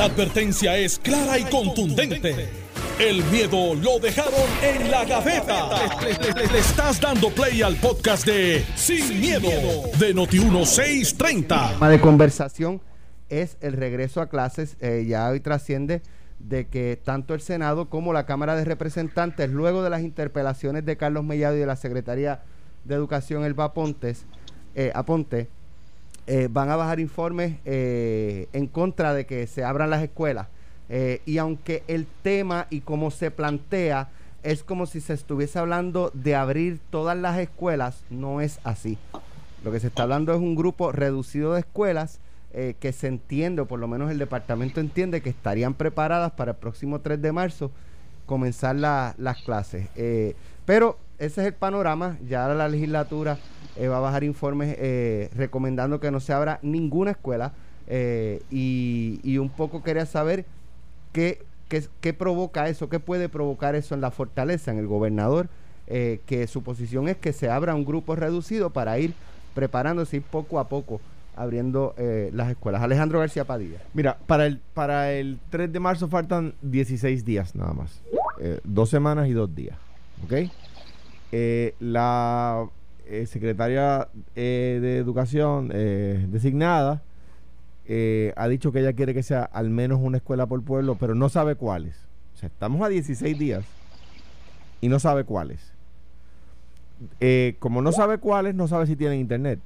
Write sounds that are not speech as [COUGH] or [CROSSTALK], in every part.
La advertencia es clara y contundente. El miedo lo dejaron en la gaveta. Le, estás dando play al podcast de Sin, miedo, de Noti1630. El de conversación es el regreso a clases. Eh, ya hoy trasciende de que tanto el Senado como la Cámara de Representantes, luego de las interpelaciones de Carlos Mellado y de la Secretaría de Educación, Elba Pontes, eh, Aponte, eh, van a bajar informes eh, en contra de que se abran las escuelas. Eh, y aunque el tema y cómo se plantea es como si se estuviese hablando de abrir todas las escuelas, no es así. Lo que se está hablando es un grupo reducido de escuelas que se entiende, o por lo menos el departamento entiende, que estarían preparadas para el próximo 3 de marzo comenzar las clases. pero ese es el panorama, ya la legislatura eh, va a bajar informes eh, recomendando que no se abra ninguna escuela eh, y, un poco quería saber qué, qué, provoca eso, qué puede provocar eso en la fortaleza, en el gobernador, que su posición es que se abra un grupo reducido para ir preparándose poco a poco abriendo las escuelas. Alejandro García Padilla. Mira, para el, para el 3 de marzo faltan 16 días nada más. dos semanas y dos días. ¿Ok? la eh, secretaria eh, de Educación eh, designada ha dicho que ella quiere que sea al menos una escuela por pueblo, pero no sabe cuáles. O sea, estamos a 16 días y no sabe cuáles. como no sabe cuáles, no sabe si tienen internet.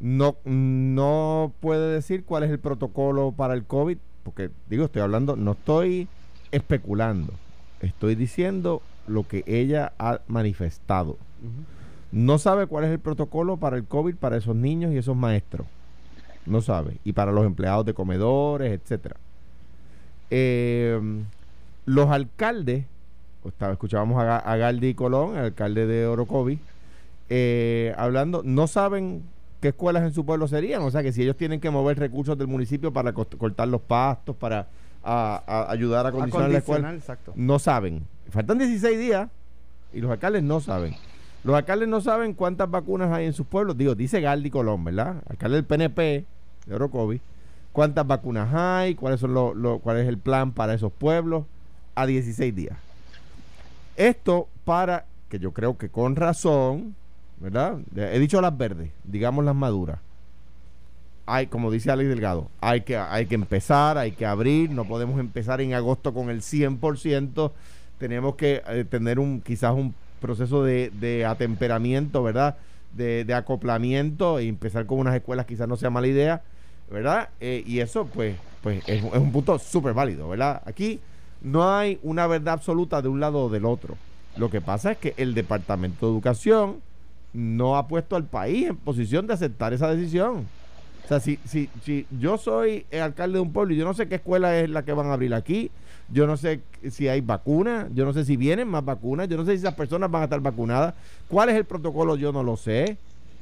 No, no puede decir cuál es el protocolo para el COVID, porque digo, estoy hablando, no estoy especulando, estoy diciendo lo que ella ha manifestado. No sabe cuál es el protocolo para el COVID para esos niños y esos maestros. No sabe. Y para los empleados de comedores, etcétera. Eh, los alcaldes, escuchábamos a, Galdi Colón, el alcalde de Orocovi, eh, hablando, no saben qué escuelas en su pueblo serían. O sea que si ellos tienen que mover recursos del municipio para cortar los pastos, para ayudar a condicionar, la escuela, no saben. Faltan 16 días y los alcaldes no saben. Los alcaldes no saben cuántas vacunas hay en sus pueblos. Digo, dice Galdi Colón, ¿verdad? Alcalde del PNP de Orocovi. ¿Cuántas vacunas hay? ¿Cuáles son ¿Cuál es el plan para esos pueblos? A 16 días. Esto para, que yo creo que con razón, ¿verdad? He dicho las verdes, digamos las maduras. Hay, como dice Alex Delgado, hay que, hay que empezar, hay que abrir, no podemos empezar en agosto con el 100%, tenemos que eh, tener un quizás un proceso de, de atemperamiento, ¿verdad? De, acoplamiento y empezar con unas escuelas quizás no sea mala idea, ¿verdad? Eh, y eso, pues, pues es, un punto súper válido, ¿verdad? Aquí no hay una verdad absoluta de un lado o del otro. Lo que pasa es que el Departamento de Educación no ha puesto al país en posición de aceptar esa decisión. O sea, si, si, si yo soy el alcalde de un pueblo y yo no sé qué escuela es la que van a abrir aquí, yo no sé si hay vacunas, yo no sé si vienen más vacunas, yo no sé si esas personas van a estar vacunadas. ¿Cuál es el protocolo? Yo no lo sé.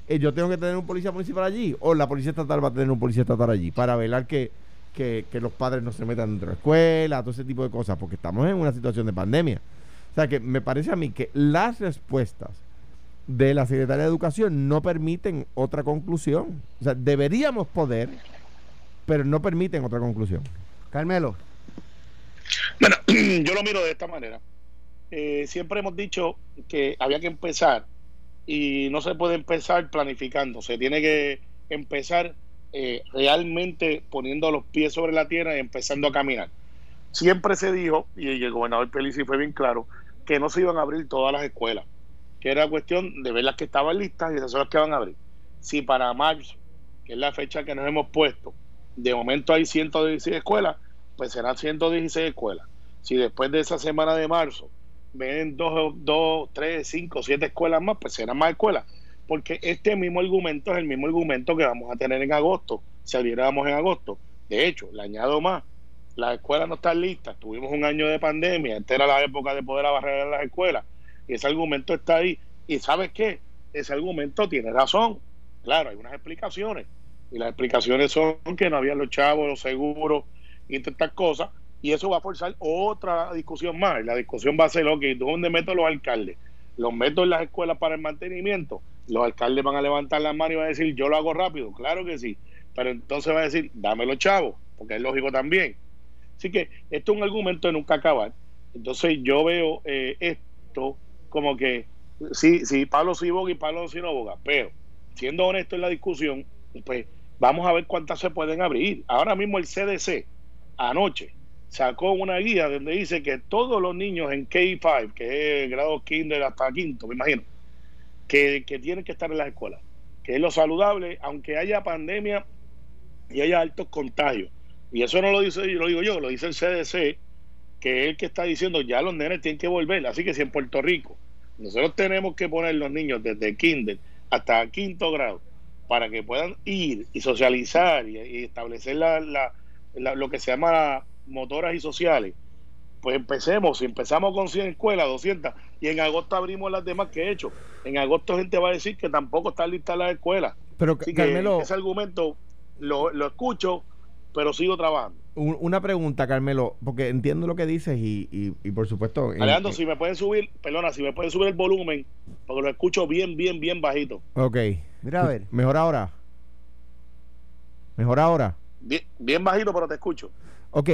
Eh, yo tengo que tener un policía municipal allí o la policía estatal va a tener un policía estatal allí para velar que, que, los padres no se metan dentro de la escuela, todo ese tipo de cosas, porque estamos en una situación de pandemia. O sea que me parece a mí que las respuestas de la Secretaría de Educación no permiten otra conclusión. O sea, deberíamos poder, pero no permiten otra conclusión. Carmelo. Bueno, [CLEARS THROAT] yo lo miro de esta manera. Eh, siempre hemos dicho que había que empezar y no se puede empezar planificando, se tiene que empezar eh, realmente poniendo los pies sobre la tierra y empezando a caminar. Siempre se dijo, y el gobernador Pelici fue bien claro, que no se iban a abrir todas las escuelas, que era cuestión de ver las que estaban listas y esas son las que van a abrir. Si para marzo, que es la fecha que nos hemos puesto, de momento hay 116 escuelas, pues serán 116 escuelas. Si después de esa semana de marzo ven dos, dos, tres, cinco, siete escuelas más, pues serán más escuelas. Porque este mismo argumento es el mismo argumento que vamos a tener en agosto, si abriéramos en agosto. De hecho, le añado más, las escuelas no están listas, tuvimos un año de pandemia, esta era la época de poder abarrar las escuelas, y ese argumento está ahí. ¿Y sabes qué? Ese argumento tiene razón. Claro, hay unas explicaciones, y las explicaciones son que no había los chavos, los seguros, y estas cosas, y eso va a forzar otra discusión más. La discusión va a ser, ok, ¿dónde meto los alcaldes? ¿Los meto en las escuelas para el mantenimiento? Los alcaldes van a levantar la mano y van a decir, yo lo hago rápido, claro que sí, pero entonces va a decir, dame los chavos. porque es lógico también. Así que esto es un argumento de nunca acabar. Entonces yo veo eh, esto como que sí, sí, Pablo sí boga y Pablo sí no boga, pero siendo honesto en la discusión, pues vamos a ver cuántas se pueden abrir. Ahora mismo el CDC anoche sacó una guía donde dice que todos los niños en K5, que es grado kinder hasta quinto, me imagino, que, que tienen que estar en las escuelas, que es lo saludable, aunque haya pandemia y haya altos contagios. Y eso no lo dice lo digo yo, lo dice el CDC, que es el que está diciendo ya los nenes tienen que volver. Así que si en Puerto Rico nosotros tenemos que poner los niños desde kinder hasta quinto grado para que puedan ir y socializar y, establecer la, lo que se llama motoras y sociales, pues empecemos, si empezamos con 100 escuelas, 200, y en agosto abrimos las demás que he hecho, en agosto gente va a decir que tampoco están listas las escuelas. Pero Carmelo, ese argumento lo, lo escucho, pero sigo trabajando. Una pregunta, Carmelo, porque entiendo lo que dices y, y, por supuesto... Alejandro, si me pueden subir, perdona, si me pueden subir el volumen, porque lo escucho bien, bien, bien bajito. Ok. Mira, a ver. ¿Mejor ahora? ¿Mejor ahora? Bien, bien bajito, pero te escucho. Ok,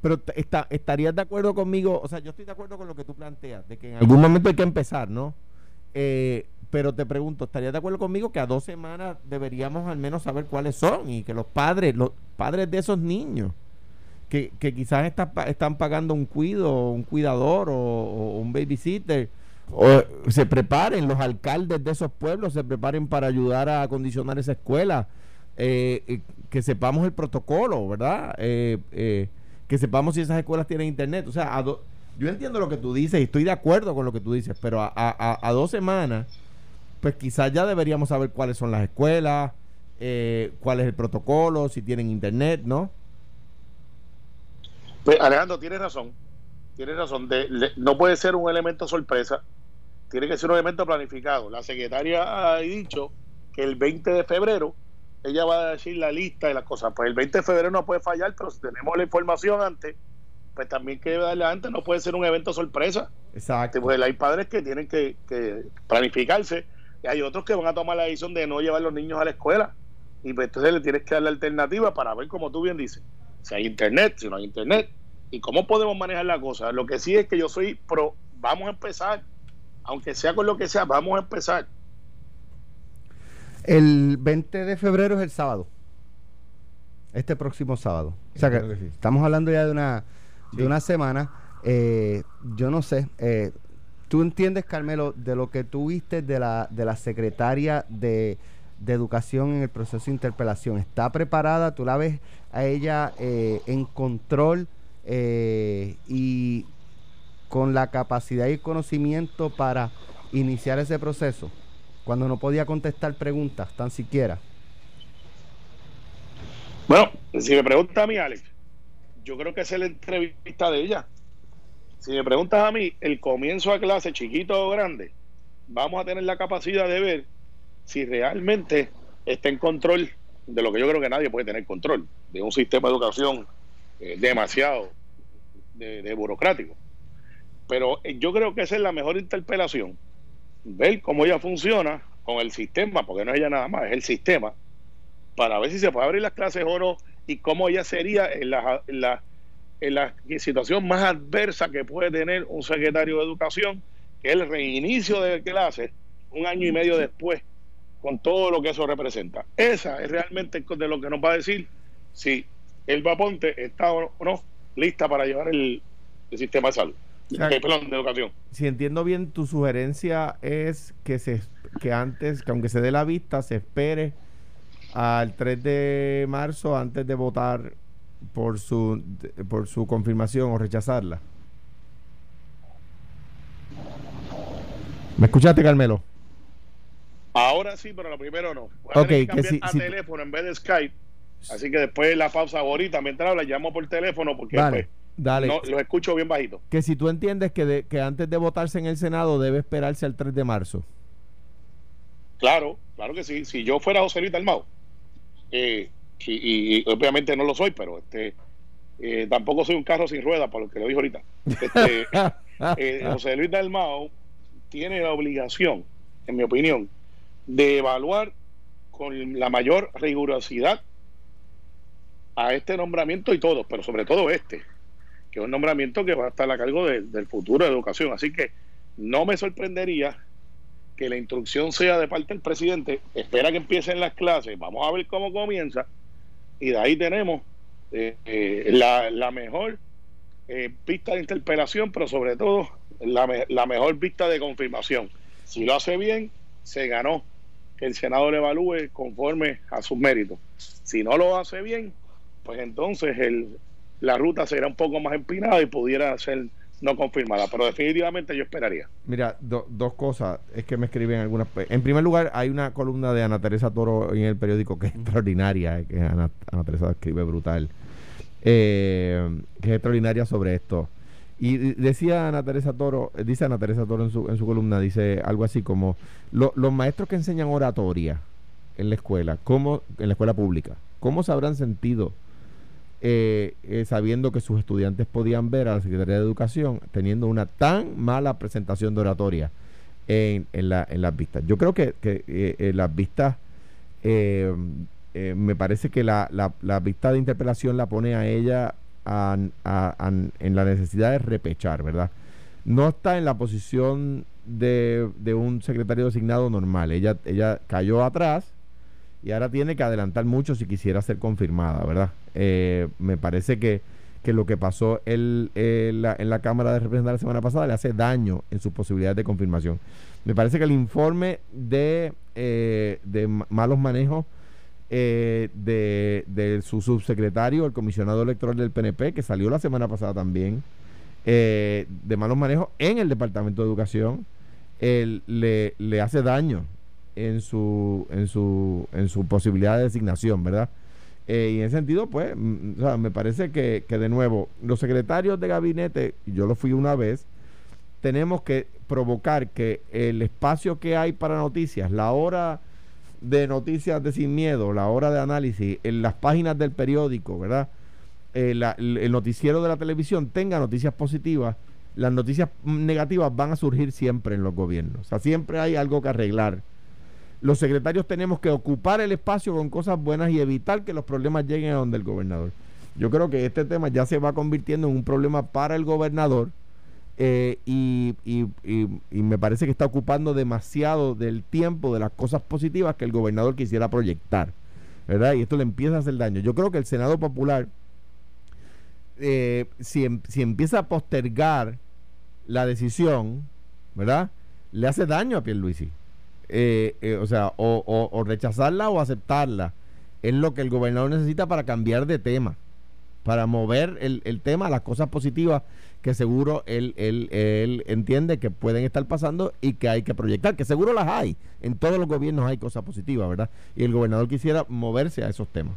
pero está, estarías de acuerdo conmigo, o sea, yo estoy de acuerdo con lo que tú planteas, de que en algún momento hay que empezar, ¿no? Eh, pero te pregunto, ¿estarías de acuerdo conmigo que a dos semanas deberíamos al menos saber cuáles son y que los padres, los padres de esos niños, que, que quizás están pagando un cuido, un cuidador o, un babysitter, o se preparen, los alcaldes de esos pueblos se preparen para ayudar a acondicionar esa escuela, eh, eh, que sepamos el protocolo, ¿verdad? Eh, eh, que sepamos si esas escuelas tienen internet. O sea, yo entiendo lo que tú dices y estoy de acuerdo con lo que tú dices, pero a, dos semanas, pues quizás ya deberíamos saber cuáles son las escuelas, cuál es el protocolo, si tienen internet, ¿no? Pues Alejandro, tienes razón. Tienes razón. no puede ser un elemento sorpresa. Tiene que ser un elemento planificado. La secretaria ha dicho que el 20 de febrero ella va a decir la lista de las cosas. Pues el 20 de febrero no puede fallar, pero si tenemos la información antes, pues también que darle antes, no puede ser un evento sorpresa. Exacto. Pues hay padres que tienen que, planificarse y hay otros que van a tomar la decisión de no llevar los niños a la escuela. Y pues entonces le tienes que dar la alternativa para ver, como tú bien dices, si hay internet, si no hay internet, y cómo podemos manejar la cosa. Lo que sí es que yo soy pro, vamos a empezar, aunque sea con lo que sea, vamos a empezar. El 20 de febrero es el sábado. Este próximo sábado. O sea que, estamos hablando ya de una, de una semana. Eh, yo no sé. Eh, ¿Tú entiendes, Carmelo, de lo que tú viste de la, de la secretaria de, Educación en el proceso de interpelación? ¿Está preparada? ¿Tú la ves a ella eh, en control y con la capacidad y conocimiento para iniciar ese proceso? Cuando no podía contestar preguntas tan siquiera? Bueno, si me preguntas a mí, Alex, yo creo que es la entrevista de ella. Si me preguntas a mí, el comienzo a clase, chiquito o grande, vamos a tener la capacidad de ver si realmente está en control de lo que yo creo que nadie puede tener control, de un sistema de educación eh, demasiado de burocrático. Pero eh, yo creo que esa es la mejor interpelación ver cómo ella funciona con el sistema, porque no es ella nada más, es el sistema, para ver si se puede abrir las clases o no y cómo ella sería en la, en la, en la situación más adversa que puede tener un secretario de educación, que es el reinicio de clases un año y medio después, con todo lo que eso representa. Esa es realmente de lo que nos va a decir si el Vaponte está o no lista para llevar el sistema de salud de educación. Si entiendo bien, tu sugerencia es que se que antes, que aunque se dé la vista, se espere al 3 de marzo antes de votar por su por su confirmación o rechazarla. ¿Me escuchaste, Carmelo? Ahora sí, pero lo primero no. Voy que, a teléfono en vez de Skype. Así que después de la pausa ahorita, mientras habla, llamo por teléfono porque pues, Dale. No, lo escucho bien bajito. Que si tú entiendes que, que antes de votarse en el Senado debe esperarse al 3 de marzo. Claro, claro que sí. Si yo fuera José Luis Dalmau, eh, y, obviamente no lo soy, pero este eh, tampoco soy un carro sin ruedas, por lo que lo dijo ahorita. Este, [LAUGHS] eh, José Luis Dalmau tiene la obligación, en mi opinión, de evaluar con la mayor rigurosidad a este nombramiento y todo, pero sobre todo este, que es un nombramiento que va a estar a cargo del futuro de educación. Así que no me sorprendería que la instrucción sea de parte del presidente, espera que empiecen las clases, vamos a ver cómo comienza, y de ahí tenemos eh, eh, la, la, mejor eh, pista de interpelación, pero sobre todo la, la mejor vista de confirmación. Si lo hace bien, se ganó que el Senado le evalúe conforme a sus méritos. Si no lo hace bien, pues entonces el, la ruta será un poco más empinada y pudiera ser no confirmada, pero definitivamente yo esperaría. Mira, dos cosas, es que me escriben algunas. En primer lugar, hay una columna de Ana Teresa Toro en el periódico que es extraordinaria, que Ana, Ana Teresa escribe brutal, eh, que es extraordinaria sobre esto. Y decía Ana Teresa Toro, dice Ana Teresa Toro en su, en su columna, dice algo así como, los maestros que enseñan oratoria en la escuela, ¿cómo, en la escuela pública, ¿cómo se habrán sentido eh, eh, sabiendo que sus estudiantes podían ver a la Secretaría de Educación teniendo una tan mala presentación de oratoria en, en, la, en las vistas. Yo creo que, que eh, las vistas, me parece que la, la, vista de interpelación la pone a ella en la necesidad de repechar, ¿verdad? No está en la posición de, de un secretario designado normal. Ella, ella cayó atrás y ahora tiene que adelantar mucho si quisiera ser confirmada, ¿verdad? Eh, me parece que, que, lo que pasó el, en la Cámara de Representantes la semana pasada le hace daño en sus posibilidades de confirmación. Me parece que el informe de, eh, de malos manejos eh, de, de, su subsecretario, el comisionado electoral del PNP, que salió la semana pasada también, de malos manejos en el Departamento de Educación, le, le hace daño en su, en su, en su posibilidad de designación, ¿verdad? Eh, y en ese sentido, pues, mm, me parece que, que, de nuevo, los secretarios de gabinete, yo lo fui una vez, tenemos que provocar que el espacio que hay para noticias, la hora de noticias de sin miedo, la hora de análisis, en las páginas del periódico, ¿verdad? Eh, el noticiero de la televisión tenga noticias positivas, las noticias negativas van a surgir siempre en los gobiernos. O sea, siempre hay algo que arreglar los secretarios tenemos que ocupar el espacio con cosas buenas y evitar que los problemas lleguen a donde el gobernador. Yo creo que este tema ya se va convirtiendo en un problema para el gobernador eh, y, me parece que está ocupando demasiado del tiempo de las cosas positivas que el gobernador quisiera proyectar. ¿Verdad? Y esto le empieza a hacer daño. Yo creo que el Senado Popular, eh, si, em, si empieza a postergar la decisión, ¿verdad? Le hace daño a Pierluisi. Eh, eh, o sea, o, rechazarla o aceptarla. Es lo que el gobernador necesita para cambiar de tema, para mover el, tema a las cosas positivas que seguro él, él, él entiende que pueden estar pasando y que hay que proyectar, que seguro las hay. En todos los gobiernos hay cosas positivas, ¿verdad? Y el gobernador quisiera moverse a esos temas.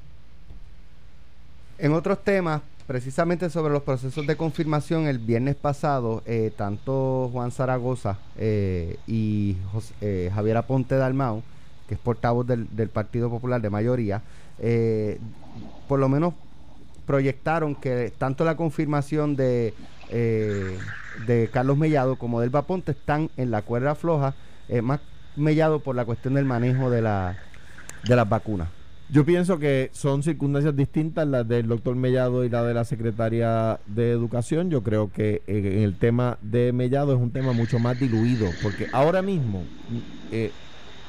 En otros temas, precisamente sobre los procesos de confirmación, el viernes pasado, eh, tanto Juan Zaragoza eh, y eh, Javier Aponte Dalmau, que es portavoz del, Partido Popular de mayoría, por lo menos proyectaron que tanto la confirmación de, de Carlos Mellado como del Vaponte están en la cuerda floja, más Mellado por la cuestión del manejo de, la, de las vacunas. Yo pienso que son circunstancias distintas las del doctor Mellado y la de la secretaria de Educación. Yo creo que eh, el tema de Mellado es un tema mucho más diluido, porque ahora mismo eh,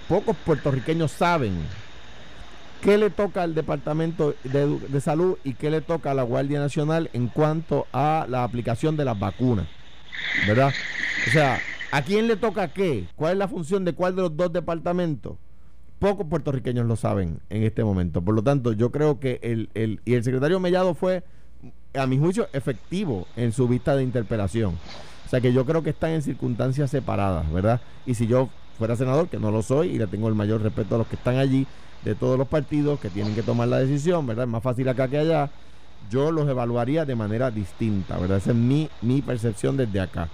pocos puertorriqueños saben qué le toca al Departamento de, de, Salud y qué le toca a la Guardia Nacional en cuanto a la aplicación de las vacunas. ¿Verdad? O sea, ¿a quién le toca qué? ¿Cuál es la función de cuál de los dos departamentos? Pocos puertorriqueños lo saben en este momento. Por lo tanto, yo creo que el, el, y el secretario Mellado fue, a mi juicio, efectivo en su vista de interpelación. O sea que yo creo que están en circunstancias separadas, ¿verdad? Y si yo fuera senador, que no lo soy, y le tengo el mayor respeto a los que están allí, de todos los partidos que tienen que tomar la decisión, ¿verdad? Es más fácil acá que allá. Yo los evaluaría de manera distinta, ¿verdad? Esa es mi, mi percepción desde acá.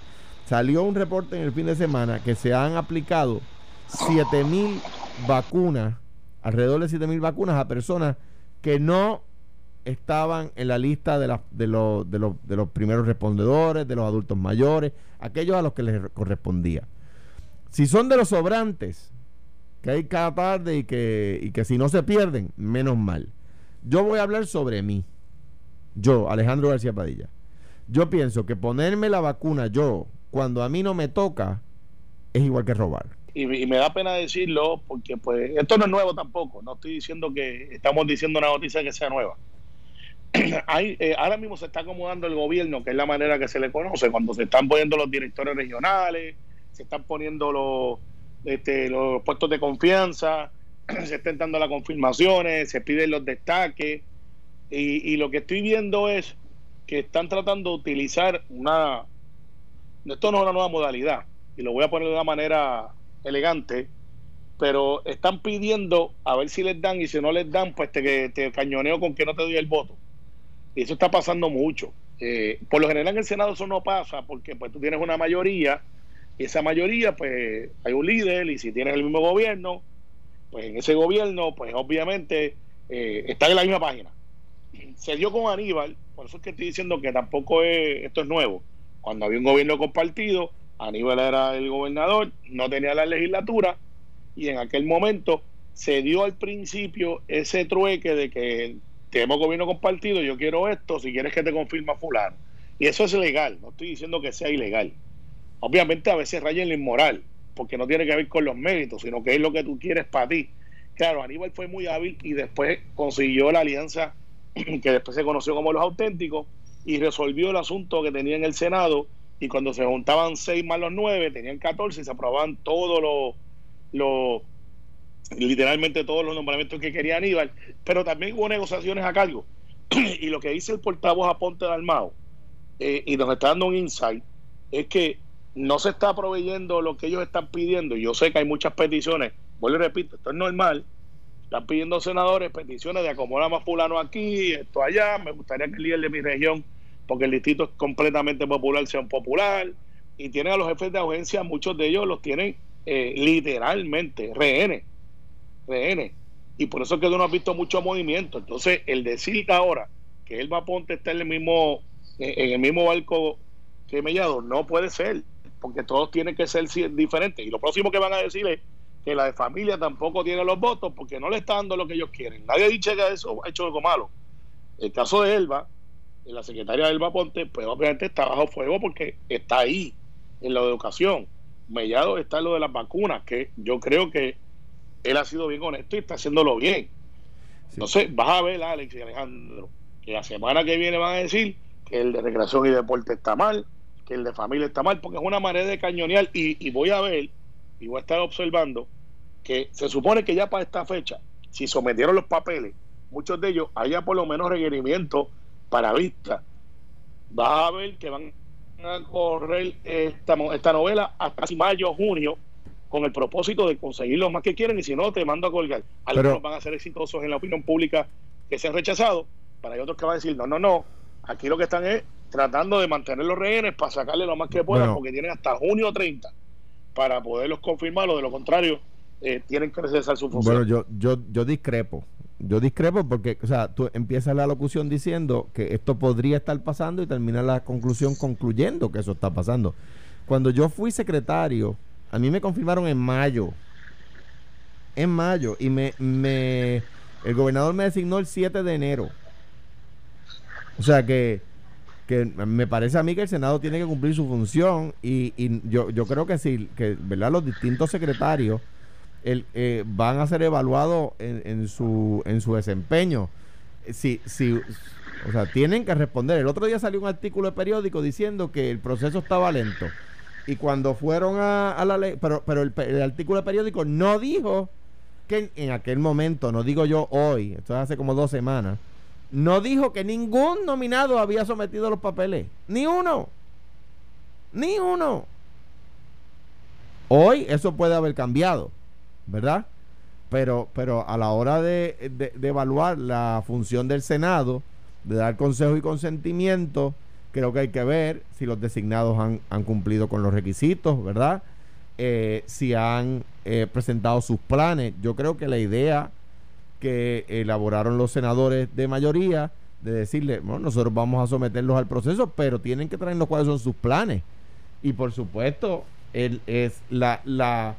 Salió un reporte en el fin de semana que se han aplicado 7 mil vacunas, alrededor de 7 mil vacunas a personas que no estaban en la lista de, de, los, de, los, de los primeros respondedores, de los adultos mayores, aquellos a los que les correspondía. Si son de los sobrantes, que hay cada tarde y que, y que si no se pierden, menos mal. Yo voy a hablar sobre mí. Yo, Alejandro García Padilla. Yo pienso que ponerme la vacuna yo, cuando a mí no me toca, es igual que robar. Y, me da pena decirlo porque pues esto no es nuevo tampoco. No estoy diciendo que estamos diciendo una noticia que sea nueva. [CLEARS THROAT] Hay, eh, ahora mismo se está acomodando el gobierno, que es la manera que se le conoce, cuando se están poniendo los directores regionales, se están poniendo los, este, los puestos de confianza, [CLEARS THROAT] se están dando las confirmaciones, se piden los destaques. Y, y lo que estoy viendo es que están tratando de utilizar una... Esto no es una nueva modalidad, y lo voy a poner de una manera elegante, pero están pidiendo a ver si les dan, y si no les dan, pues te, te cañoneo con que no te doy el voto. Y eso está pasando mucho. Eh, por lo general en el Senado eso no pasa, porque pues tú tienes una mayoría, y esa mayoría, pues hay un líder, y si tienes el mismo gobierno, pues en ese gobierno, pues obviamente eh, está en la misma página. Se dio con Aníbal, por eso es que estoy diciendo que tampoco es, esto es nuevo. Cuando había un gobierno compartido, Aníbal era el gobernador, no tenía la legislatura, y en aquel momento se dio al principio ese trueque de que tenemos gobierno compartido, yo quiero esto, si quieres que te confirma fulano. Y eso es legal, no estoy diciendo que sea ilegal. Obviamente a veces raya en lo inmoral, porque no tiene que ver con los méritos, sino que es lo que tú quieres para ti. Claro, Aníbal fue muy hábil y después consiguió la alianza [CLEARS THROAT] que después se conoció como los auténticos y resolvió el asunto que tenía en el Senado y cuando se juntaban seis más los nueve, tenían 14 y se aprobaban todos los, los literalmente todos los nombramientos que quería Aníbal, pero también hubo negociaciones a cargo. [CLEARS THROAT] y lo que dice el portavoz Aponte Dalmao, eh, y nos está dando un insight, es que no se está proveyendo lo que ellos están pidiendo. Yo sé que hay muchas peticiones, vuelvo y repito, esto es normal. Están pidiendo senadores peticiones de acomodar más fulano aquí, esto allá. Me gustaría que el líder de mi región, porque el distrito es completamente popular, sea un popular. Y tienen a los jefes de agencia, muchos de ellos los tienen eh, literalmente rehenes. Rehenes. Y por eso es que tú no has visto mucho movimiento. Entonces, el decir ahora que él va a ponte estar en el mismo, en el mismo barco que Mellado, no puede ser porque todos tienen que ser diferentes. Y lo próximo que van a decir es que la de familia tampoco tiene los votos porque no le está dando lo que ellos quieren. Nadie ha dicho que eso ha hecho algo malo. El caso de Elba, la secretaria Elba Ponte, pues obviamente está bajo fuego porque está ahí en la educación. Mellado está en lo de las vacunas, que yo creo que él ha sido bien honesto y está haciéndolo bien. Entonces, vas a ver, Alex y Alejandro, que la semana que viene van a decir que el de recreación y deporte está mal, que el de familia está mal, porque es una manera de cañonear. Y, voy a ver, y voy a estar observando, que se supone que ya para esta fecha, si sometieron los papeles, muchos de ellos haya por lo menos requerimientos para vista. Vas a ver que van a correr esta, esta novela hasta casi mayo, junio, con el propósito de conseguir lo más que quieren, y si no, te mando a colgar. Algunos van a ser exitosos en la opinión pública que se han rechazado, para hay otros que van a decir, no, no, no, aquí lo que están es tratando de mantener los rehenes para sacarle lo más que puedan, porque tienen hasta junio 30 para poderlos confirmar, o de lo contrario, eh, tienen que cesar su función. Bueno, yo, yo, yo discrepo. Yo discrepo porque, o sea, tú empiezas la locución diciendo que esto podría estar pasando y terminas la conclusión concluyendo que eso está pasando. Cuando yo fui secretario, a mí me confirmaron en mayo. En mayo. Y me, me el gobernador me designó el 7 de enero. O sea que que me parece a mí que el Senado tiene que cumplir su función y, yo, yo creo que sí, que ¿verdad? los distintos secretarios el, eh, van a ser evaluados en, su, en su desempeño. Si, si, o sea, tienen que responder. El otro día salió un artículo de periódico diciendo que el proceso estaba lento. Y cuando fueron a, la ley, pero, pero el, el, artículo de periódico no dijo que en aquel momento, no digo yo hoy, esto es hace como dos semanas, no dijo que ningún nominado había sometido los papeles. Ni uno. Ni uno. Hoy eso puede haber cambiado, ¿verdad? Pero, pero a la hora de, evaluar la función del Senado, de dar consejo y consentimiento, creo que hay que ver si los designados han, cumplido con los requisitos, ¿verdad? Eh, si han eh, presentado sus planes. Yo creo que la idea que elaboraron los senadores de mayoría de decirle, bueno, nosotros vamos a someterlos al proceso, pero tienen que traernos cuáles son sus planes. Y por supuesto, el, es la, la,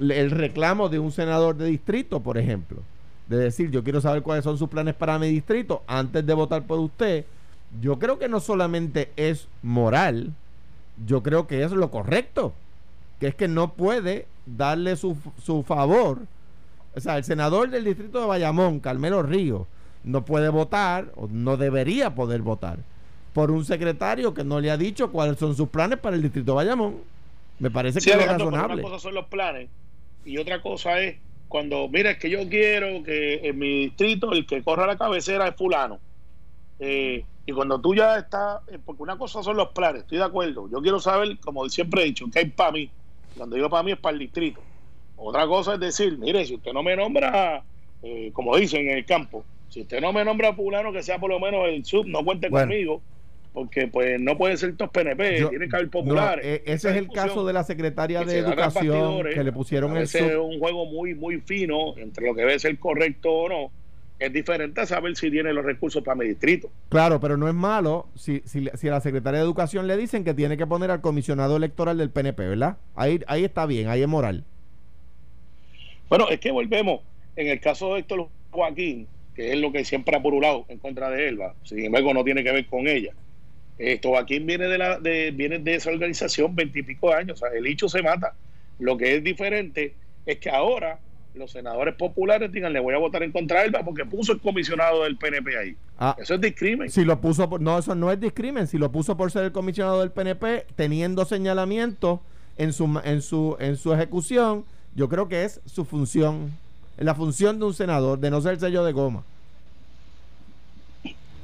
el reclamo de un senador de distrito, por ejemplo, de decir yo quiero saber cuáles son sus planes para mi distrito antes de votar por usted, yo creo que no solamente es moral, yo creo que es lo correcto, que es que no puede darle su, su favor. O sea, el senador del distrito de Bayamón, Carmelo Río, no puede votar o no debería poder votar por un secretario que no le ha dicho cuáles son sus planes para el distrito de Bayamón. Me parece que es razonable. Una cosa son los planes y otra cosa es cuando, mira, es que yo quiero que en mi distrito el que corra la cabecera es fulano. Eh, y cuando tú ya estás, eh, porque una cosa son los planes, estoy de acuerdo. Yo quiero saber, como siempre he dicho, qué hay para mí. Cuando digo para mí es para el distrito. Otra cosa es decir, mire, si usted no me nombra, eh, como dicen en el campo, si usted no me nombra fulano que sea por lo menos el sub, no cuente conmigo porque pues no puede ser todos PNP, tiene que haber populares. E, ese es el caso de la secretaria de Educación que le pusieron el es un juego muy muy fino entre lo que debe ser correcto o no es diferente a saber si tiene los recursos para mi distrito. Claro, pero no es malo si, si, si, a la Secretaría de Educación le dicen que tiene que poner al comisionado electoral del PNP, ¿verdad? Ahí, ahí está bien, ahí es moral. Bueno, es que volvemos. En el caso de Héctor Joaquín, que es lo que siempre ha lado en contra de Elba, sin embargo no tiene que ver con ella. Esto Joaquín viene de la de, viene de esa organización veintipico años, o sea, el hecho se mata. Lo que es diferente es que ahora los senadores populares digan le voy a votar en contra de Elba porque puso el comisionado del PNP ahí. Ah, eso es discrimen. Si lo puso por, no, eso no es discrimen, si lo puso por ser el comisionado del PNP teniendo señalamientos en su en su en su ejecución, yo creo que es su función, la función de un senador de no ser sello de goma.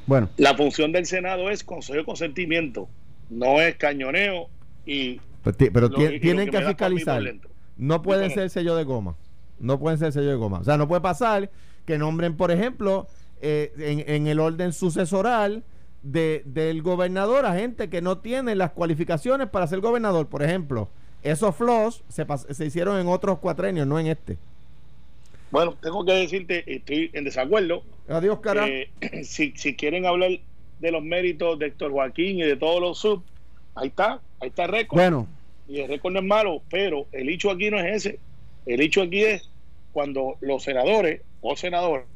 Bueno. La función del Senado es consejo de consentimiento, no es cañoneo y... Pero, tienen que fiscalizar. No pueden ser sello de goma. No pueden ser sello de goma. O sea, no puede pasar que nombren, por ejemplo, eh, en, el orden sucesoral de, del gobernador a gente que no tiene las cualificaciones para ser gobernador. Por ejemplo, esos flos se, se hicieron en otros cuatrenios, no en este. Bueno, tengo que decirte, estoy en desacuerdo. Adiós, cara. [CLEARS THROAT] si, si quieren hablar de los méritos de Héctor Joaquín y de todos los sub, ahí está, ahí está el récord. Bueno. Y el récord no es malo, pero el hecho aquí no es ese. El hecho aquí es cuando los senadores o senadoras,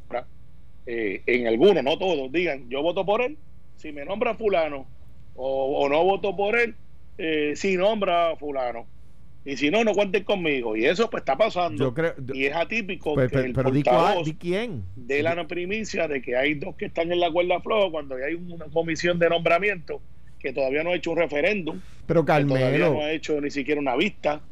eh, en algunos, no todos, digan, yo voto por él, si me nombra fulano, o, no voto por él, eh, si nombra fulano y si no, no cuenten conmigo. Y eso pues está pasando. y es atípico pues, que el pero portavoz quién? de la primicia de que hay dos que están en la cuerda floja cuando hay una comisión de nombramiento que todavía no ha hecho un referéndum. Pero Carmelo. Que todavía no ha hecho ni siquiera una vista.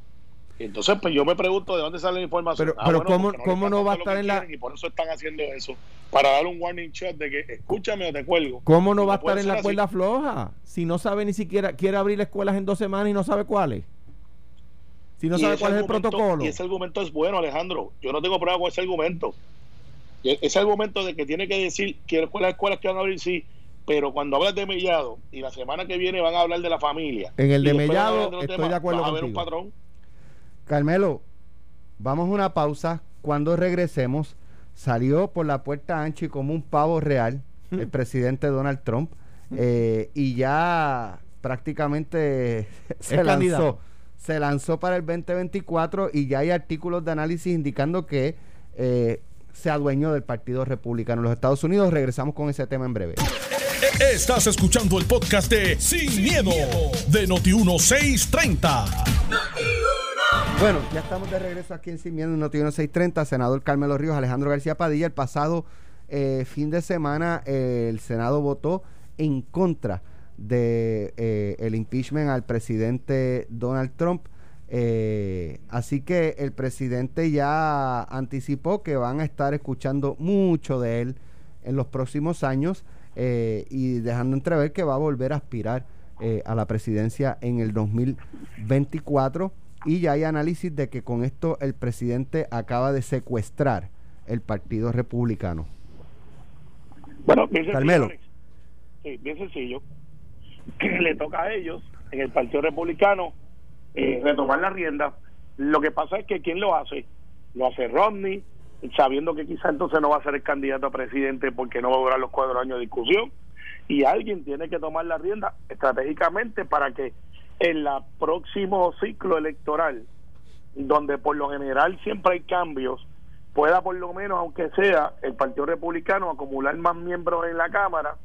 Entonces, pues yo me pregunto de dónde sale la información. Pero, ah, ¿cómo, no, ¿cómo no va a estar en la.? Y por eso están haciendo eso. Para dar un warning shot de que escúchame o te cuelgo. ¿Cómo no va a estar en la cuerda floja? Si no sabe ni siquiera, quiere abrir escuelas en dos semanas y no sabe cuáles si no sabe cuál es el protocolo. Y ese argumento es bueno, Alejandro. Yo no tengo problema con ese argumento. ese argumento de que tiene que decir que las escuelas que van a abrir, sí, pero cuando hablas de Mellado y la semana que viene van a hablar de la familia. En el de Mellado estoy de acuerdo con un patrón. Carmelo, vamos a una pausa. Cuando regresemos, salió por la puerta ancha y como un pavo real [LAUGHS] el presidente Donald Trump [LAUGHS] eh, y ya prácticamente se lanzó se lanzó para el 2024 y ya hay artículos de análisis indicando que eh, se adueñó del Partido Republicano en los Estados Unidos. Regresamos con ese tema en breve. Estás escuchando el podcast de Sin, miedo, de Noti1630. Bueno, ya estamos de regreso aquí en Sin Miedo en Noti1630. Senador Carmelo Ríos, Alejandro García Padilla. El pasado eh, fin de semana eh, el Senado votó en contra de eh, el impeachment al presidente Donald Trump. Eh, así que el presidente ya anticipó que van a estar escuchando mucho de él en los próximos años eh, y dejando entrever que va a volver a aspirar a la presidencia en el 2024. Y ya hay análisis de que con esto el presidente acaba de secuestrar el Partido Republicano. Bueno, bien Carmelo. Sí, bien sencillo. Le toca a ellos, en el Partido Republicano, eh, retomar la rienda. Lo que pasa es que ¿quién lo hace? Lo hace Romney, sabiendo que quizá entonces no va a ser el candidato a presidente porque no va a durar los cuatro años de discusión. Y alguien tiene que tomar la rienda estratégicamente para que en el próximo ciclo electoral, donde por lo general siempre hay cambios, pueda por lo menos, aunque sea, el Partido Republicano acumular más miembros en la Cámara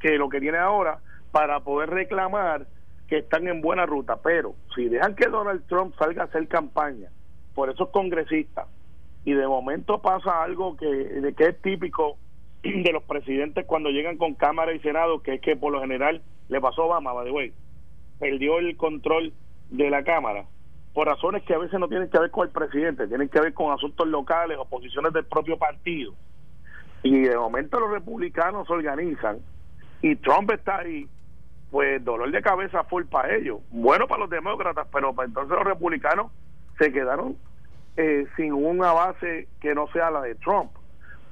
que lo que tiene ahora para poder reclamar que están en buena ruta. Pero si dejan que Donald Trump salga a hacer campaña por esos congresistas y de momento pasa algo que, es típico de los presidentes cuando llegan con Cámara y Senado, que es que por lo general le pasó a Obama, by the way, perdió el control de la Cámara por razones que a veces no tienen que ver con el presidente, tienen que ver con asuntos locales o posiciones del propio partido. Y de momento los republicanos se organizan y Trump está ahí, pues dolor de cabeza fue para ellos. Bueno para los demócratas, pero para entonces los republicanos se quedaron eh, sin una base que no sea la de Trump.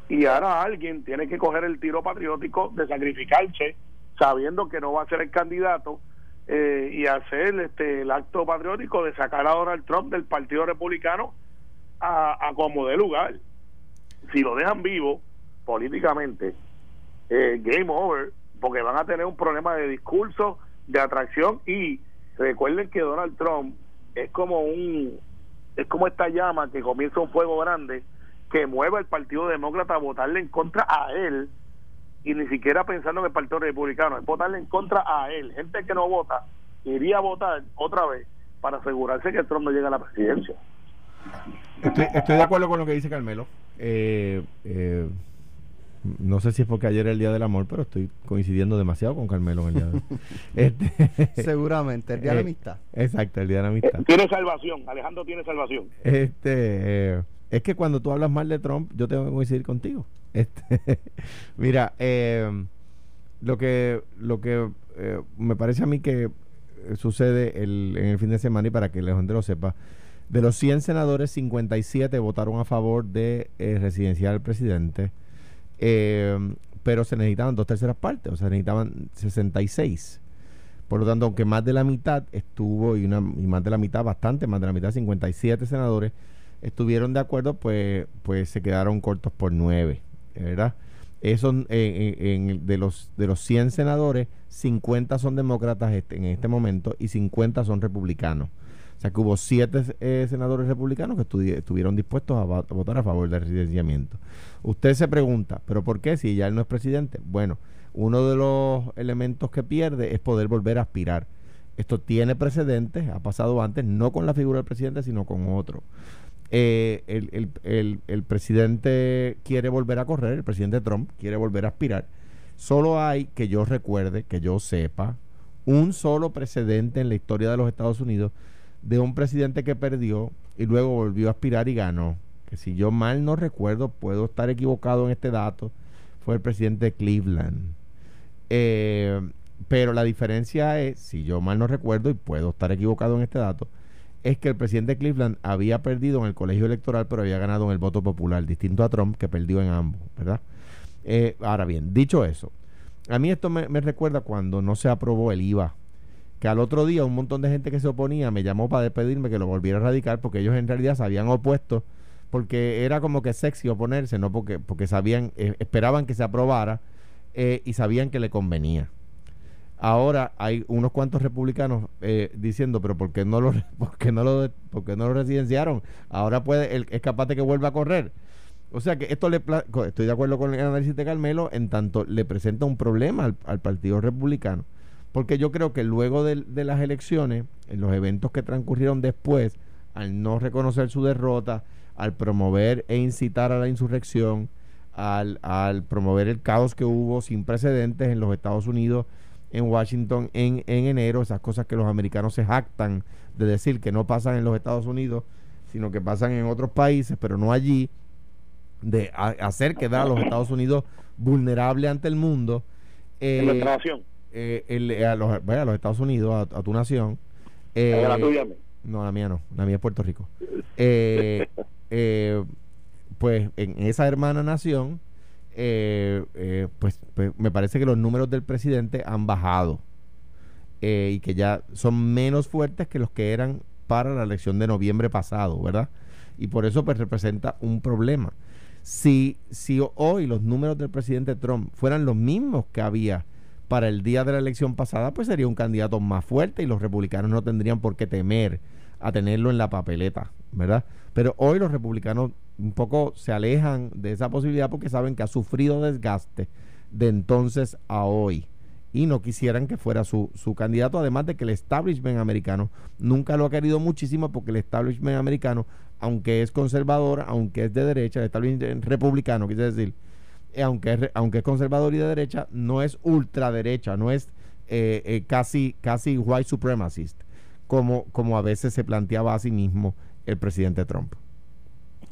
Y ahora alguien tiene que coger el tiro patriótico de sacrificarse, sabiendo que no va a ser el candidato, eh, y hacer este el acto patriótico de sacar a Donald Trump del Partido Republicano a, a como de lugar. Si lo dejan vivo políticamente, eh, game over, porque van a tener un problema de discurso, de atracción y recuerden que Donald Trump es como un es como esta llama que comienza un fuego grande que mueve al Partido Demócrata a votarle en contra a él y ni siquiera pensando en el Partido Republicano, es votarle en contra a él. Gente que no vota iría a votar otra vez para asegurarse que Trump no llegue a la presidencia. Estoy, de acuerdo con lo que dice Carmelo. Eh, eh, no sé si es porque ayer era el Día del Amor, pero estoy coincidiendo demasiado con Carmelo en el día de hoy. [LAUGHS] Este, [LAUGHS] Seguramente, el Día de la eh, Amistad. Exacto, el Día de la Amistad. Tiene salvación, Alejandro tiene salvación. Este, eh, es que cuando tú hablas mal de Trump, yo tengo que coincidir contigo. Este, [LAUGHS] mira, eh, lo que, lo que eh, me parece a mí que sucede el, en el fin de semana, y para que la gente lo sepa, de los 100 senadores, 57 votaron a favor de eh, residenciar al presidente, eh, pero se necesitaban dos terceras partes, o sea, se necesitaban 66. Por lo tanto, aunque más de la mitad estuvo, y, una, y más de la mitad, bastante más de la mitad, 57 senadores, estuvieron de acuerdo, pues, pues se quedaron cortos por nueve, ¿verdad? Esos, eh, en- de, los, de los 100 senadores, 50 son demócratas este- en este momento y 50 son republicanos. O sea que hubo 7 senadores republicanos que estuvieron dispuestos a, votar a favor del residenciamiento. Usted se pregunta, ¿pero por qué si ya él no es presidente? Bueno, uno de los elementos que pierde es poder volver a aspirar. Esto tiene precedentes, ha pasado antes, no con la figura del presidente, sino con otro. Eh, el presidente quiere volver a correr, el presidente Trump quiere volver a aspirar. Solo hay, que yo recuerde, que yo sepa, un solo precedente en la historia de los Estados Unidos de un presidente que perdió y luego volvió a aspirar y ganó. Que si yo mal no recuerdo, puedo estar equivocado en este dato, fue el presidente de Cleveland. Eh, pero la diferencia es, si yo mal no recuerdo, y puedo estar equivocado en este dato, es que el presidente de Cleveland había perdido en el colegio electoral, pero había ganado en el voto popular, distinto a Trump, que perdió en ambos, ¿verdad? Eh, ahora bien, dicho eso, a mí esto me, me recuerda cuando no se aprobó el IVA, que al otro día un montón de gente que se oponía me llamó para despedirme que lo volviera a radicar, porque ellos en realidad se habían opuesto, porque era como que sexy oponerse, no porque, porque sabían, eh, esperaban que se aprobara eh, y sabían que le convenía. Ahora hay unos cuantos republicanos eh, diciendo, pero ¿por qué no lo, [LAUGHS] por no lo, no lo residenciaron? Ahora puede, él es capaz de que vuelva a correr. O sea que esto le, estoy de acuerdo con el análisis de Carmelo, en tanto le presenta un problema al Partido Republicano, porque yo creo que luego de, las elecciones, en los eventos que transcurrieron después, al no reconocer su derrota, al promover e incitar a la insurrección, al, al promover el caos que hubo sin precedentes en los Estados Unidos, en Washington en, en enero, esas cosas que los americanos se jactan de decir que no pasan en los Estados Unidos, sino que pasan en otros países, pero no allí, de a- hacer quedar a los Estados Unidos vulnerable ante el mundo. en nuestra nación, eh, el- a, los, bueno, a los Estados Unidos, a, a tu nación. eh, la tuya. no, la mía no, la mía es Puerto Rico. Eh, [LAUGHS] eh, pues en esa hermana nación, pues, pues, me parece que los números del presidente han bajado y que ya son menos fuertes que los que eran para la elección de noviembre pasado, ¿verdad? Y por eso pues representa un problema. Si, si hoy los números del presidente Trump fueran los mismos que había para el día de la elección pasada, pues sería un candidato más fuerte y los republicanos no tendrían por qué temer a tenerlo en la papeleta, ¿verdad? Pero hoy los republicanos un poco se alejan de esa posibilidad porque saben que ha sufrido desgaste de entonces a hoy y no quisieran que fuera su, su candidato, además de que el establishment americano nunca lo ha querido muchísimo porque el establishment americano, aunque es conservador, aunque es de derecha, el establishment republicano, quise decir, aunque es, aunque es conservador y de derecha, no es ultraderecha, no es eh, eh, casi, casi white supremacist, como, como a veces se planteaba a sí mismo el presidente Trump.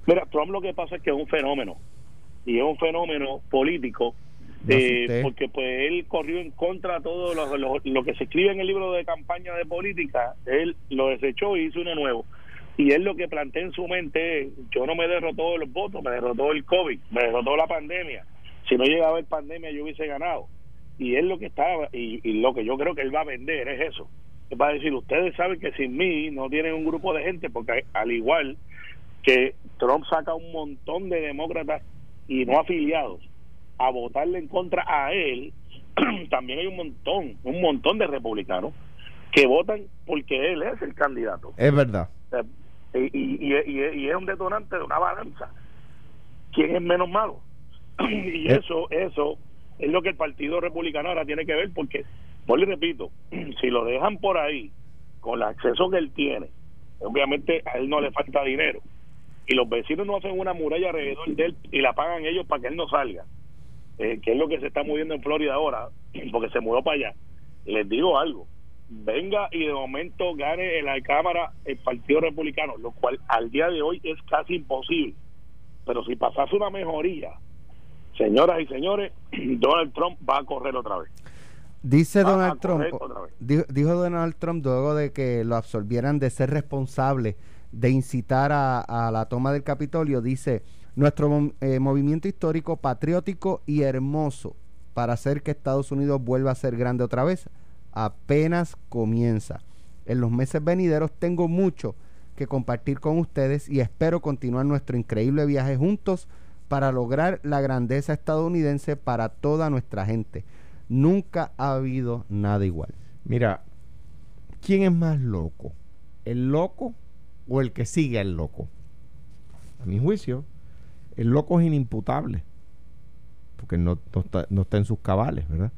Mira, Trump lo que pasa es que es un fenómeno, y es un fenómeno político eh, porque pues él corrió en contra de todo lo, que se escribe en el libro de campaña de política, él lo desechó y hizo uno nuevo. Y él lo que plantea en su mente es, yo no me derrotó los votos, me derrotó el COVID, me derrotó la pandemia. Si no llegaba haber pandemia yo hubiese ganado. Y él lo que estaba, y, y lo que yo creo que él va a vender es eso. Él va a decir, ustedes saben que sin mí no tienen un grupo de gente, porque al igual que Trump saca un montón de demócratas y no afiliados a votarle en contra a él, [CLEARS THROAT] también hay un montón, un montón de republicanos que votan porque él es el candidato. Es verdad. Y, y, es un detonante de una balanza. ¿Quién es menos malo? [CLEARS THROAT] y eh. eso, eso es lo que el Partido Republicano ahora tiene que ver porque, por le repito, [CLEARS THROAT] si lo dejan por ahí, con el acceso que él tiene, obviamente a él no le falta dinero, y los vecinos no hacen una muralla alrededor de él y la pagan ellos para que él no salga eh, que es lo que se está moviendo en Florida ahora, [CLEARS THROAT] porque se mudó para allá, les digo algo, venga y de momento gane en la Cámara el Partido Republicano, lo cual al día de hoy es casi imposible. Pero si pasase una mejoría, señoras y señores, [CLEARS THROAT] Donald Trump va a correr otra vez. Dice Donald Trump, dijo, Donald Trump luego de que lo absolvieran de ser responsable de incitar a la toma del Capitolio, dice, nuestro eh, movimiento histórico patriótico y hermoso para hacer que Estados Unidos vuelva a ser grande otra vez apenas comienza. En los meses venideros tengo mucho que compartir con ustedes y espero continuar nuestro increíble viaje juntos para lograr la grandeza estadounidense para toda nuestra gente. Nunca ha habido nada igual. Mira, ¿quién es más loco? ¿El loco o el que sigue al loco? A mi juicio, el loco es inimputable, porque no, está, en sus cabales, ¿verdad?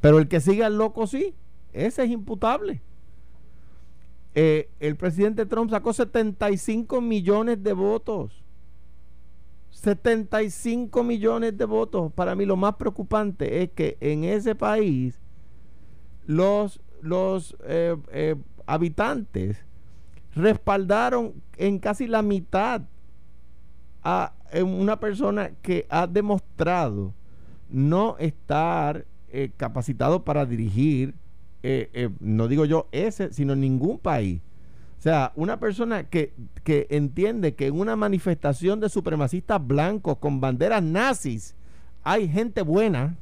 Pero el que sigue al loco sí, ese es imputable. Eh, el presidente Trump sacó 75 millones de votos. 75 millones de votos. Para mí lo más preocupante es que en ese país los, los eh, eh, habitantes respaldaron en casi la mitad a una persona que ha demostrado no estar capacitado para dirigir, eh, eh, no digo yo ese, sino ningún país. O sea, una persona que, que entiende que en una manifestación de supremacistas blancos con banderas nazis hay gente buena,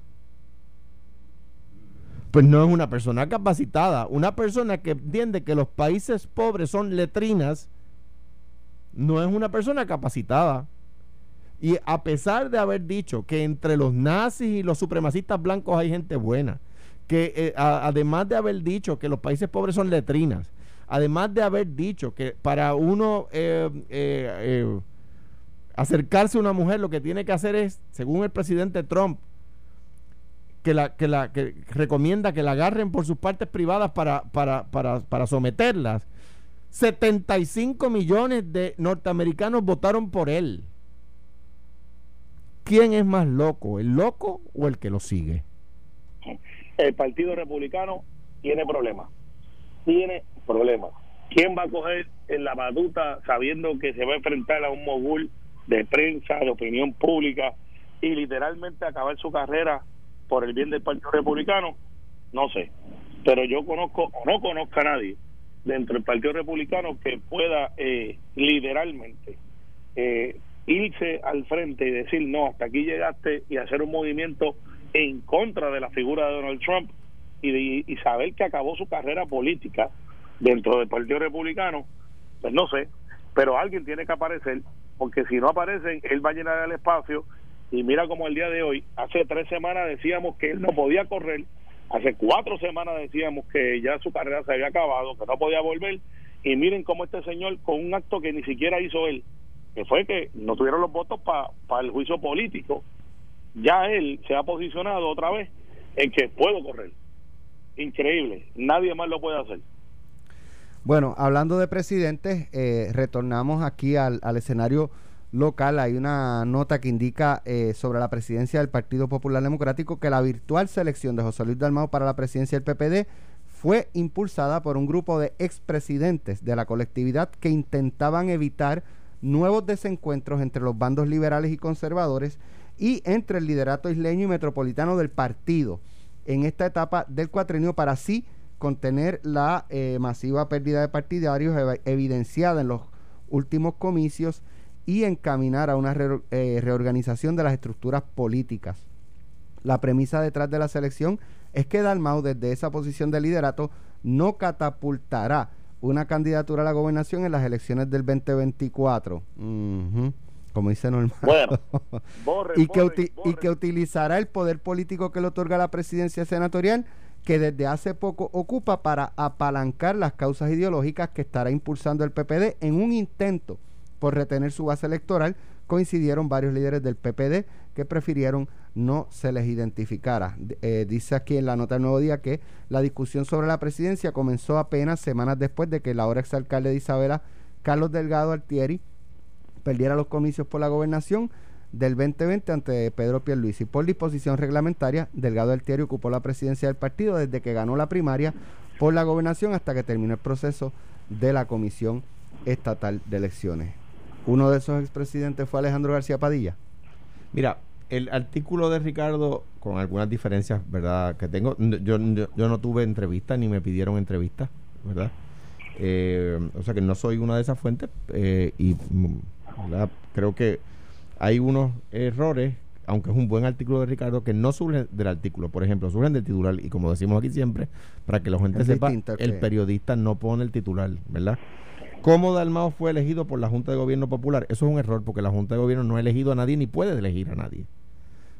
pues no es una persona capacitada. Una persona que entiende que los países pobres son letrinas, no es una persona capacitada. Y a pesar de haber dicho que entre los nazis y los supremacistas blancos hay gente buena, que eh, además de haber dicho que los países pobres son letrinas, además de haber dicho que para uno eh, eh, acercarse a una mujer lo que tiene que hacer es, según el presidente Trump, que, la, que, la, que recomienda que la agarren por sus partes privadas para, para, para, para someterlas, 75 millones de norteamericanos votaron por él. ¿Quién es más loco, el loco o el que lo sigue? El Partido Republicano tiene problemas. Tiene problemas. ¿Quién va a coger en la batuta sabiendo que se va a enfrentar a un mogul de prensa, de opinión pública y literalmente acabar su carrera por el bien del Partido Republicano? No sé. Pero yo conozco o no conozco a nadie dentro del Partido Republicano que pueda eh, literalmente eh, irse al frente y decir, no, hasta aquí llegaste y hacer un movimiento en contra de la figura de Donald Trump y, y saber que acabó su carrera política dentro del Partido Republicano, pues no sé, pero alguien tiene que aparecer, porque si no aparecen, él va a llenar el espacio. Y mira como el día de hoy, hace tres semanas decíamos que él no podía correr, hace cuatro semanas decíamos que ya su carrera se había acabado, que no podía volver, y miren cómo este señor, con un acto que ni siquiera hizo él, que fue que no tuvieron los votos para el juicio político, ya él se ha posicionado otra vez en que puedo correr. Increíble, nadie más lo puede hacer. Bueno, hablando de presidentes, eh, retornamos aquí al, escenario local. Hay una nota que indica eh, sobre la presidencia del Partido Popular Democrático que la virtual selección de José Luis Dalmau para la presidencia del PPD fue impulsada por un grupo de expresidentes de la colectividad que intentaban evitar nuevos desencuentros entre los bandos liberales y conservadores y entre el liderato isleño y metropolitano del partido en esta etapa del cuatrenio para así contener la eh, masiva pérdida de partidarios evidenciada en los últimos comicios y encaminar a una eh, reorganización de las estructuras políticas. La premisa detrás de la selección es que Dalmau desde esa posición de liderato no catapultará una candidatura a la gobernación en las elecciones del 2024. Como dice Normal. Bueno, [LAUGHS] y, que y que utilizará el poder político que le otorga la presidencia senatorial que desde hace poco ocupa para apalancar las causas ideológicas que estará impulsando el PPD en un intento por retener su base electoral, coincidieron varios líderes del PPD que prefirieron no se les identificara. Eh, dice aquí en la nota del Nuevo Día que la discusión sobre la presidencia comenzó apenas semanas después de que el ahora exalcalde de Isabela, Carlos Delgado Altieri, perdiera los comicios por la gobernación del 2020 ante Pedro Pierluisi. Por disposición reglamentaria, Delgado Altieri ocupó la presidencia del partido desde que ganó la primaria por la gobernación hasta que terminó el proceso de la Comisión Estatal de Elecciones. Uno de esos expresidentes fue Alejandro García Padilla. Mira, el artículo de Ricardo, con algunas diferencias, ¿verdad? Que tengo, yo, yo, no tuve entrevista ni me pidieron entrevista, ¿verdad? Eh, o sea que no soy una de esas fuentes eh, y mm, creo que hay unos errores, aunque es un buen artículo de Ricardo, que no surgen del artículo. Por ejemplo, surgen del titular. Y como decimos aquí siempre, para que la gente sepa, el periodista no pone el titular, ¿verdad? ¿Cómo Dalmao fue elegido por la Junta de Gobierno Popular? Eso es un error porque la Junta de Gobierno no ha elegido a nadie ni puede elegir a nadie.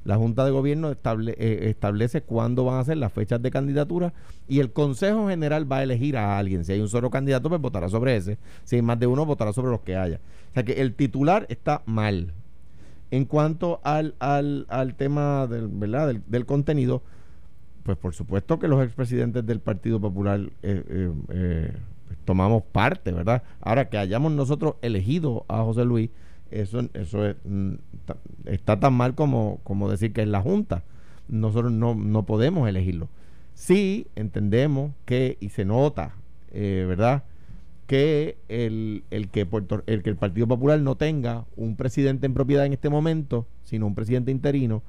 La Junta de Gobierno eh, establece cuándo van a ser las fechas de candidatura y el Consejo General va a elegir a alguien. Si hay un solo candidato, pues votará sobre ese. Si hay más de uno, votará sobre los que haya. O sea que el titular está mal. En cuanto al, al, al tema del, ¿verdad? Del, contenido, pues por supuesto que los expresidentes del Partido Popular eh, eh, eh, pues tomamos parte, ¿verdad? Ahora que hayamos nosotros elegido a José Luis, eso, eso mm, está tan mal como, como decir que es la Junta. Nosotros no, no podemos elegirlo. Sí entendemos que, y se nota, ¿verdad? que el, el que el que el Partido Popular no tenga un presidente en propiedad en este momento, sino un presidente interino,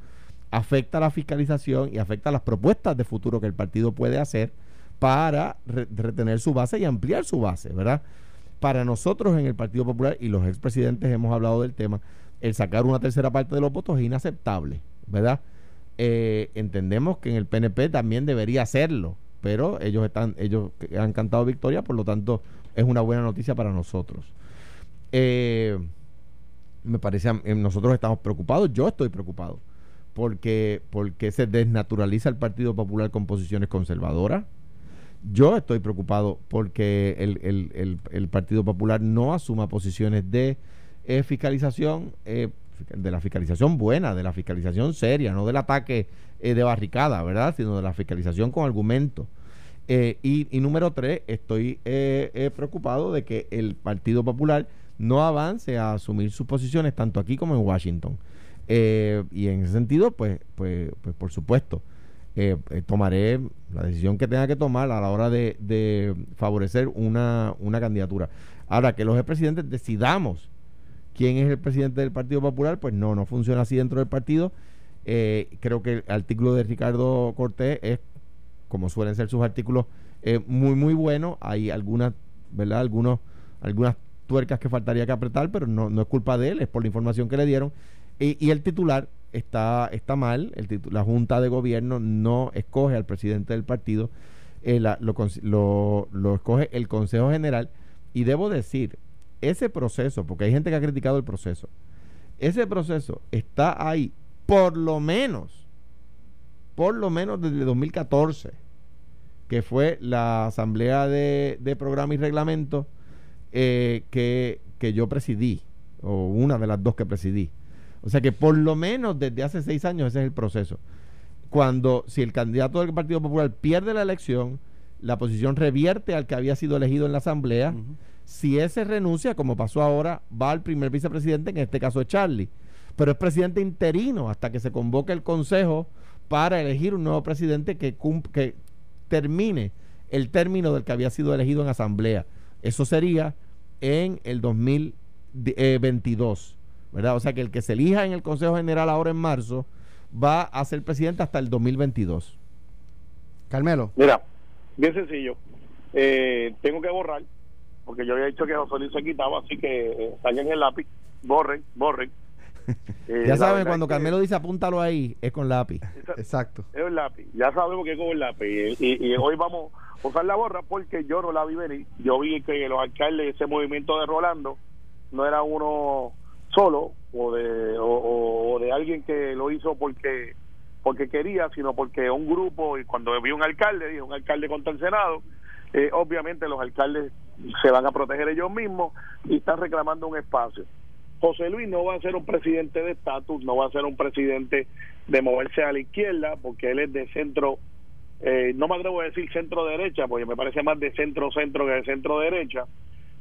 afecta la fiscalización y afecta las propuestas de futuro que el partido puede hacer para retener su base y ampliar su base, ¿verdad? Para nosotros en el Partido Popular y los expresidentes hemos hablado del tema, el sacar una tercera parte de los votos es inaceptable, ¿verdad? Eh, entendemos que en el PNP también debería hacerlo, pero ellos están, ellos han cantado victoria, por lo tanto es una buena noticia para nosotros. Eh, me parece, nosotros estamos preocupados, yo estoy preocupado, porque, porque se desnaturaliza el Partido Popular con posiciones conservadoras. Yo estoy preocupado porque el, Partido Popular no asuma posiciones de eh, fiscalización, eh, de la fiscalización buena, de la fiscalización seria, no del ataque de barricada, ¿verdad? Sino de la fiscalización con argumentos. Eh, y, número tres, estoy eh, eh, preocupado de que el Partido Popular no avance a asumir sus posiciones tanto aquí como en Washington. y en ese sentido, pues, pues, pues por supuesto, tomaré la decisión que tenga que tomar a la hora de, favorecer una, una, candidatura. Ahora, que los presidentes decidamos quién es el presidente del Partido Popular, pues no, no funciona así dentro del partido. creo que el artículo de Ricardo Cortés es como suelen ser sus artículos, eh, muy, muy buenos. Hay algunas, ¿verdad? Algunos, algunas tuercas que faltaría que apretar, pero no, no es culpa de él, es por la información que le dieron. Y, el titular está, está mal, el la Junta de Gobierno no escoge al presidente del partido, eh, lo, lo, escoge el Consejo General. Y debo decir, ese proceso, porque hay gente que ha criticado el proceso, ese proceso está ahí por lo menos por lo menos desde 2014, que fue la asamblea de, programa y reglamento eh, que, yo presidí, o una de las dos que presidí. O sea que por lo menos desde hace seis años ese es el proceso. Cuando, si el candidato del Partido Popular pierde la elección, la posición revierte al que había sido elegido en la Asamblea. Si ese renuncia, como pasó ahora, va al primer vicepresidente, en este caso es Charlie. Pero es presidente interino hasta que se convoque el Consejo para elegir un nuevo presidente que, que termine el término del que había sido elegido en Asamblea. Eso sería en el 2022. ¿Verdad? O sea que el que se elija en el Consejo General ahora en marzo va a ser presidente hasta el 2022. Carmelo. Mira, bien sencillo. Eh, tengo que borrar, porque yo había dicho que José Luis se quitaba, así que eh, saquen el lápiz, borren, borren. [LAUGHS] Eh, ya saben, cuando Carmelo dice apúntalo ahí, es con lápiz. [LAUGHS] Exacto. Es el lápiz. Ya sabemos que es con el lápiz. Y, hoy vamos a usar la borra porque yo no la vi venir. Yo vi que los alcaldes, ese movimiento de Rolando, no era uno solo o de, o, de alguien que lo hizo porque porque quería, sino porque un grupo, y cuando vi un alcalde, dijo un alcalde contra el Senado, eh, obviamente los alcaldes se van a proteger ellos mismos y están reclamando un espacio. José Luis no va a ser un presidente de estatus, no va a ser un presidente de moverse a la izquierda, porque él es de centro, eh, no me atrevo a decir centro derecha, porque me parece más de centro centro que de centro derecha,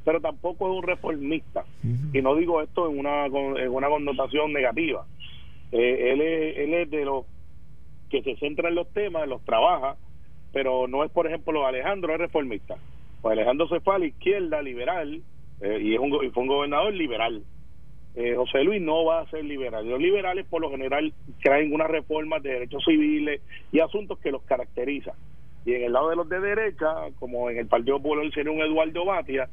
pero tampoco es un reformista. Y no digo esto en una, en una connotación negativa. Eh, él, es, él es de los que se centra en los temas, los trabaja, pero no es, por ejemplo, Alejandro es reformista. Pues Alejandro se fue a la izquierda liberal eh, y, es un, y fue un gobernador liberal. Eh, José Luis no va a ser liberal. Los liberales por lo general traen unas reformas de derechos civiles y asuntos que los caracterizan. Y en el lado de los de derecha, como en el Partido Popular sería un Eduardo Batia,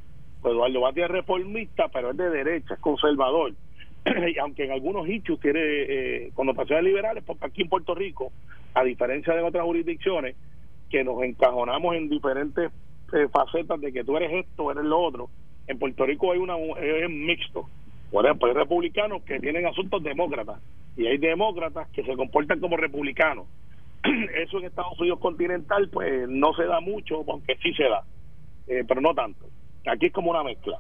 Eduardo Batia es reformista, pero es de derecha, es conservador. [CLEARS THROAT] y aunque en algunos hechos tiene eh, connotaciones liberales, porque aquí en Puerto Rico, a diferencia de otras jurisdicciones, que nos encajonamos en diferentes eh, facetas de que tú eres esto, eres lo otro, en Puerto Rico hay una es mixto. Por ejemplo, hay republicanos que tienen asuntos demócratas y hay demócratas que se comportan como republicanos. [CLEARS THROAT] Eso en Estados Unidos continental pues no se da mucho, aunque sí se da, eh, pero no tanto. Aquí es como una mezcla.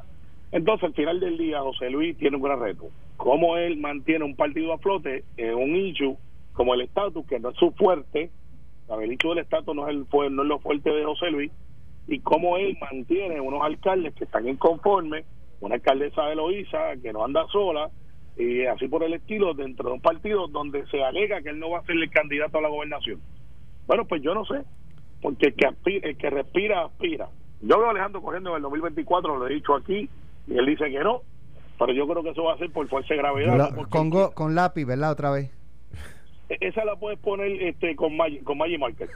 Entonces, al final del día, José Luis tiene un gran reto. Cómo él mantiene un partido a flote en un issue como el estatus, que no es su fuerte, el hecho del estatus no es, el, no es lo fuerte de José Luis, y cómo él mantiene unos alcaldes que están inconformes, una alcaldesa de Loíza que no anda sola, y así por el estilo, dentro de un partido donde se alega que él no va a ser el candidato a la gobernación. Bueno, pues yo no sé, porque el que, el que respira, aspira. Yo veo a Alejandro corriendo en el 2024, lo he dicho aquí, y él dice que no, pero yo creo que eso va a ser por fuerza de gravedad. con, con lápiz, ¿verdad? Otra vez. E-, esa la puedes poner este con Magic, con Magic Marker.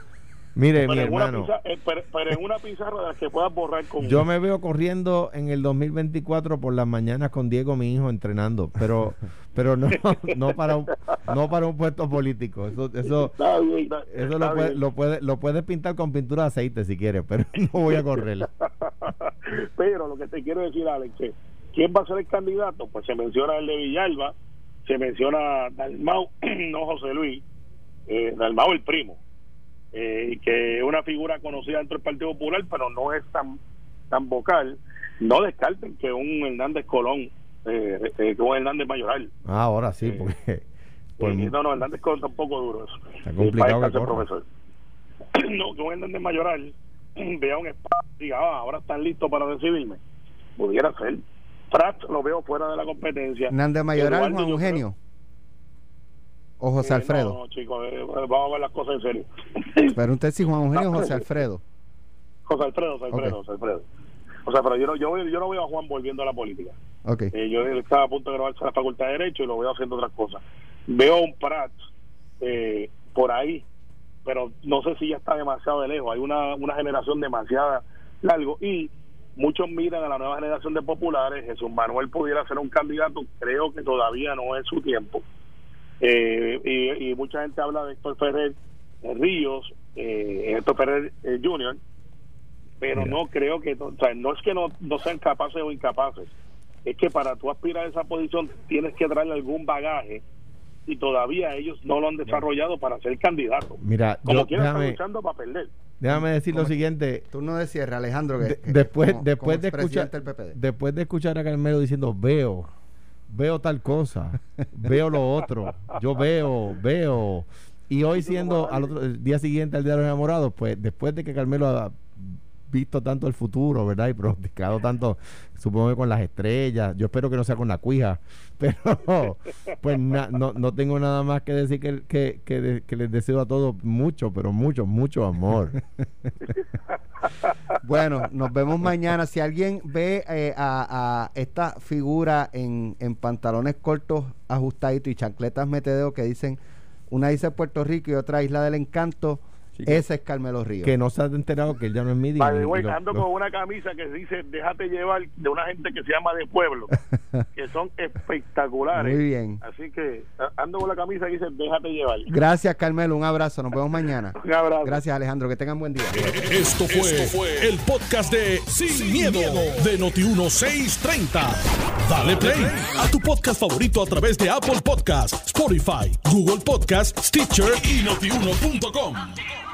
Mire, mi hermano. Eh, pero, en una pizarra de las que puedas borrar con. Yo me veo corriendo en el 2024 por las mañanas con Diego, mi hijo, entrenando, pero [LAUGHS] pero no no para un, no para un puesto político. Eso eso, eso lo, puede, lo, puede, lo puedes pintar con pintura de aceite si quieres, pero [LAUGHS] no voy a correr. [LAUGHS] pero lo que te quiero decir, Alex, ¿quién va a ser el candidato? Pues se menciona el de Villalba, se menciona Dalmau, [CLEARS THROAT] no José Luis, eh, Dalmau el primo eh, que es una figura conocida dentro del Partido Popular, pero no es tan tan vocal, no descarten que un Hernández Colón, eh, eh que un Hernández Mayoral. Ah, ahora sí, eh, porque... no, no, Hernández Colón está un poco duro eso. Está complicado que profesor. [CLEARS THROAT] no, que un Hernández Mayoral [CLEARS THROAT] vea un espacio y diga, ah, ahora están listos para recibirme. Pudiera ser. Pratt lo veo fuera de la competencia. Hernández Mayoral, Juan Eugenio. ¿O José Alfredo? No, chicos, eh, vamos a ver las cosas en serio. [LAUGHS] Pero usted si Juan Eugenio o José Alfredo. José Alfredo, José Alfredo, José Alfredo. O sea, pero yo no, yo, yo no veo a Juan volviendo a la política. Okay. Eh, yo estaba a punto de grabarse a la Facultad de Derecho y lo veo haciendo otras cosas. Veo a un Prat eh, por ahí, pero no sé si ya está demasiado de lejos. Hay una, una generación demasiado largo y muchos miran a la nueva generación de populares. Jesús Manuel pudiera ser un candidato, creo que todavía no es su tiempo. Eh, y, mucha gente habla de Héctor Ferrer Ríos, eh, Héctor Ferrer eh, Jr., pero no creo que, o sea, no es que no, no sean capaces o incapaces, es que para tú aspirar a esa posición tienes que traerle algún bagaje y todavía ellos no lo han desarrollado para ser candidato. Mira, como yo, déjame, luchando para perder. Déjame decir lo siguiente. Tú no decías, Alejandro, que, después, después de escuchar, después de escuchar a Carmelo diciendo veo veo tal cosa, veo lo otro, yo veo, veo. Y hoy siendo al otro el día siguiente al Día de los Enamorados, pues después de que Carmelo ha visto tanto el futuro, ¿verdad? Y pronosticado tanto, supongo que con las estrellas, yo espero que no sea con la cuija, [LAUGHS] pero pues no, no tengo nada más que decir que, que, que, que les deseo a todos mucho, pero mucho, mucho amor. [LAUGHS] Bueno, nos vemos mañana. Si alguien ve eh, a, esta figura en, en pantalones cortos ajustaditos y chancletas metedeo que dicen, una dice Puerto Rico y otra Isla del Encanto, ese es Carmelo Ríos. Que no se ha enterado que él ya no es mi Vale, ando con una camisa que dice déjate llevar de una gente que se llama de pueblo, [LAUGHS] que son espectaculares. Muy bien. Así que ando con la camisa que dice déjate llevar. Gracias Carmelo, un abrazo, nos vemos mañana. [LAUGHS] un abrazo. Gracias Alejandro, que tengan buen día. Esto fue, el podcast de Sin, miedo, de Noti1630. Dale play a tu podcast favorito a través de Apple Podcasts, Spotify, Google Podcasts, Stitcher y notiuno.com.